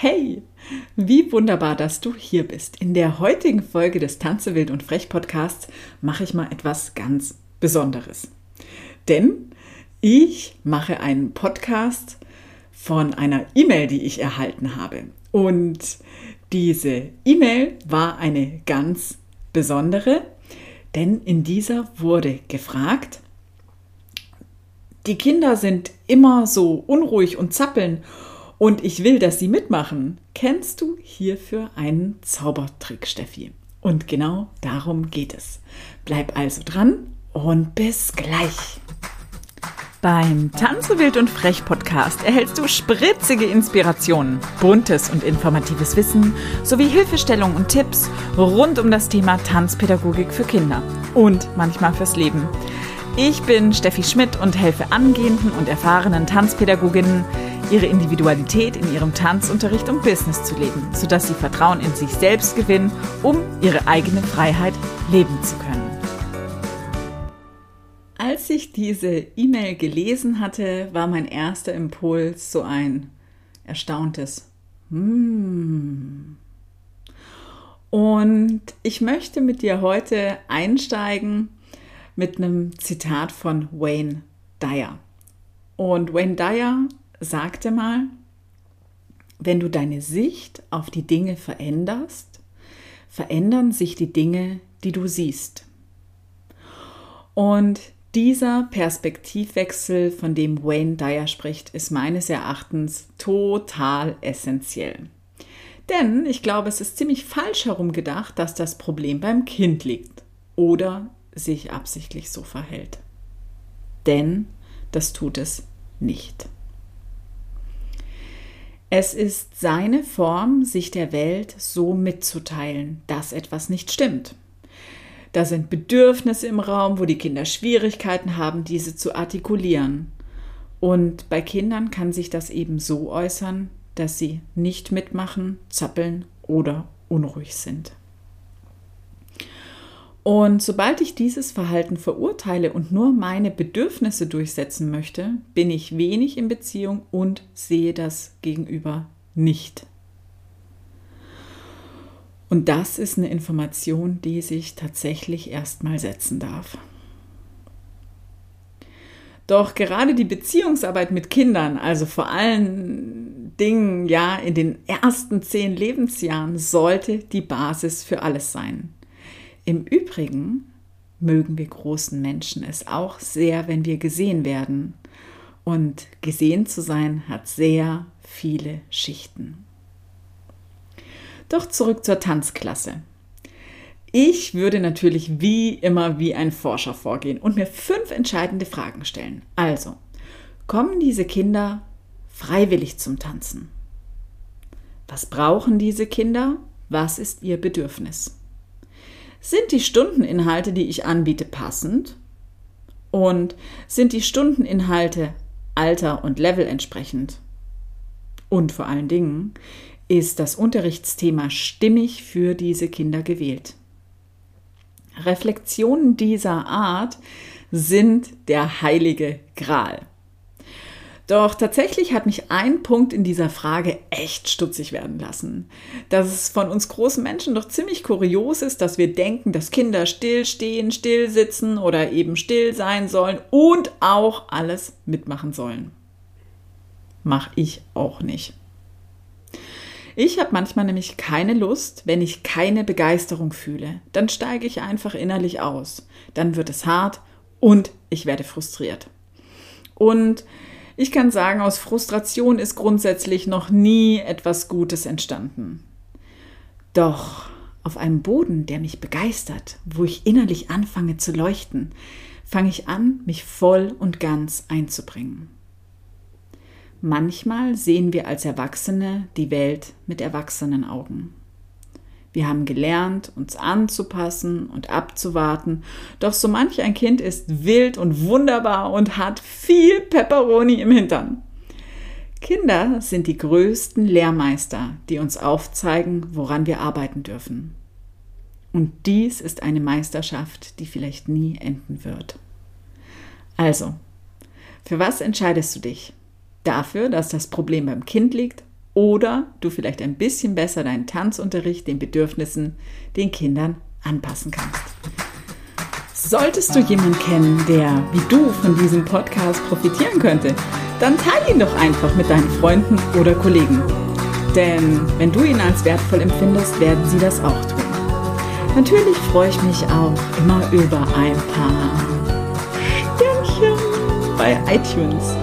Hey, wie wunderbar, dass du hier bist. In der heutigen Folge des Tanze wild und frech Podcasts mache ich mal etwas ganz Besonderes. Denn ich mache einen Podcast von einer E-Mail, die ich erhalten habe. Und diese E-Mail war eine ganz besondere, denn in dieser wurde gefragt, die Kinder sind immer so unruhig und zappeln und ich will, dass Sie mitmachen. Kennst du hierfür einen Zaubertrick, Steffi? Und genau darum geht es. Bleib also dran und bis gleich. Beim Tanze wild und frech Podcast erhältst du spritzige Inspirationen, buntes und informatives Wissen sowie Hilfestellungen und Tipps rund um das Thema Tanzpädagogik für Kinder und manchmal fürs Leben. Ich bin Steffi Schmidt und helfe angehenden und erfahrenen Tanzpädagoginnen, ihre Individualität in ihrem Tanzunterricht und Business zu leben, sodass sie Vertrauen in sich selbst gewinnen, um ihre eigene Freiheit leben zu können. Als ich diese E-Mail gelesen hatte, war mein erster Impuls so ein erstauntes Hmm. Und ich möchte mit dir heute einsteigen mit einem Zitat von Wayne Dyer. Und Wayne Dyer sagte mal, wenn du deine Sicht auf die Dinge veränderst, verändern sich die Dinge, die du siehst. Und dieser Perspektivwechsel, von dem Wayne Dyer spricht, ist meines Erachtens total essentiell. Denn ich glaube, es ist ziemlich falsch herum gedacht, dass das Problem beim Kind liegt oder sich absichtlich so verhält. Denn das tut es nicht. Es ist seine Form, sich der Welt so mitzuteilen, dass etwas nicht stimmt. Da sind Bedürfnisse im Raum, wo die Kinder Schwierigkeiten haben, diese zu artikulieren. Und bei Kindern kann sich das eben so äußern, dass sie nicht mitmachen, zappeln oder unruhig sind. Und sobald ich dieses Verhalten verurteile und nur meine Bedürfnisse durchsetzen möchte, bin ich wenig in Beziehung und sehe das Gegenüber nicht. Und das ist eine Information, die sich tatsächlich erstmal setzen darf. Doch gerade die Beziehungsarbeit mit Kindern, also vor allen Dingen ja in den ersten zehn Lebensjahren, sollte die Basis für alles sein. Im Übrigen mögen wir großen Menschen es auch sehr, wenn wir gesehen werden. Und gesehen zu sein hat sehr viele Schichten. Doch zurück zur Tanzklasse. Ich würde natürlich wie immer wie ein Forscher vorgehen und mir fünf entscheidende Fragen stellen. Also, kommen diese Kinder freiwillig zum Tanzen? Was brauchen diese Kinder? Was ist ihr Bedürfnis? Sind die Stundeninhalte, die ich anbiete, passend? Und sind die Stundeninhalte Alter und Level entsprechend? Und vor allen Dingen, ist das Unterrichtsthema stimmig für diese Kinder gewählt? Reflexionen dieser Art sind der heilige Gral. Doch tatsächlich hat mich ein Punkt in dieser Frage echt stutzig werden lassen. Dass es von uns großen Menschen doch ziemlich kurios ist, dass wir denken, dass Kinder still stehen, still sitzen oder eben still sein sollen und auch alles mitmachen sollen. Mach ich auch nicht. Ich habe manchmal nämlich keine Lust, wenn ich keine Begeisterung fühle. Dann steige ich einfach innerlich aus. Dann wird es hart und ich werde frustriert. Und ich kann sagen, aus Frustration ist grundsätzlich noch nie etwas Gutes entstanden. Doch auf einem Boden, der mich begeistert, wo ich innerlich anfange zu leuchten, fange ich an, mich voll und ganz einzubringen. Manchmal sehen wir als Erwachsene die Welt mit erwachsenen Augen. Wir haben gelernt, uns anzupassen und abzuwarten. Doch so manch ein Kind ist wild und wunderbar und hat viel Pepperoni im Hintern. Kinder sind die größten Lehrmeister, die uns aufzeigen, woran wir arbeiten dürfen. Und dies ist eine Meisterschaft, die vielleicht nie enden wird. Also, für was entscheidest du dich? Dafür, dass das Problem beim Kind liegt oder du vielleicht ein bisschen besser deinen Tanzunterricht den Bedürfnissen den Kindern anpassen kannst. Solltest du jemanden kennen, der wie du von diesem Podcast profitieren könnte, dann teile ihn doch einfach mit deinen Freunden oder Kollegen. Denn wenn du ihn als wertvoll empfindest, werden sie das auch tun. Natürlich freue ich mich auch immer über ein paar Sternchen bei iTunes.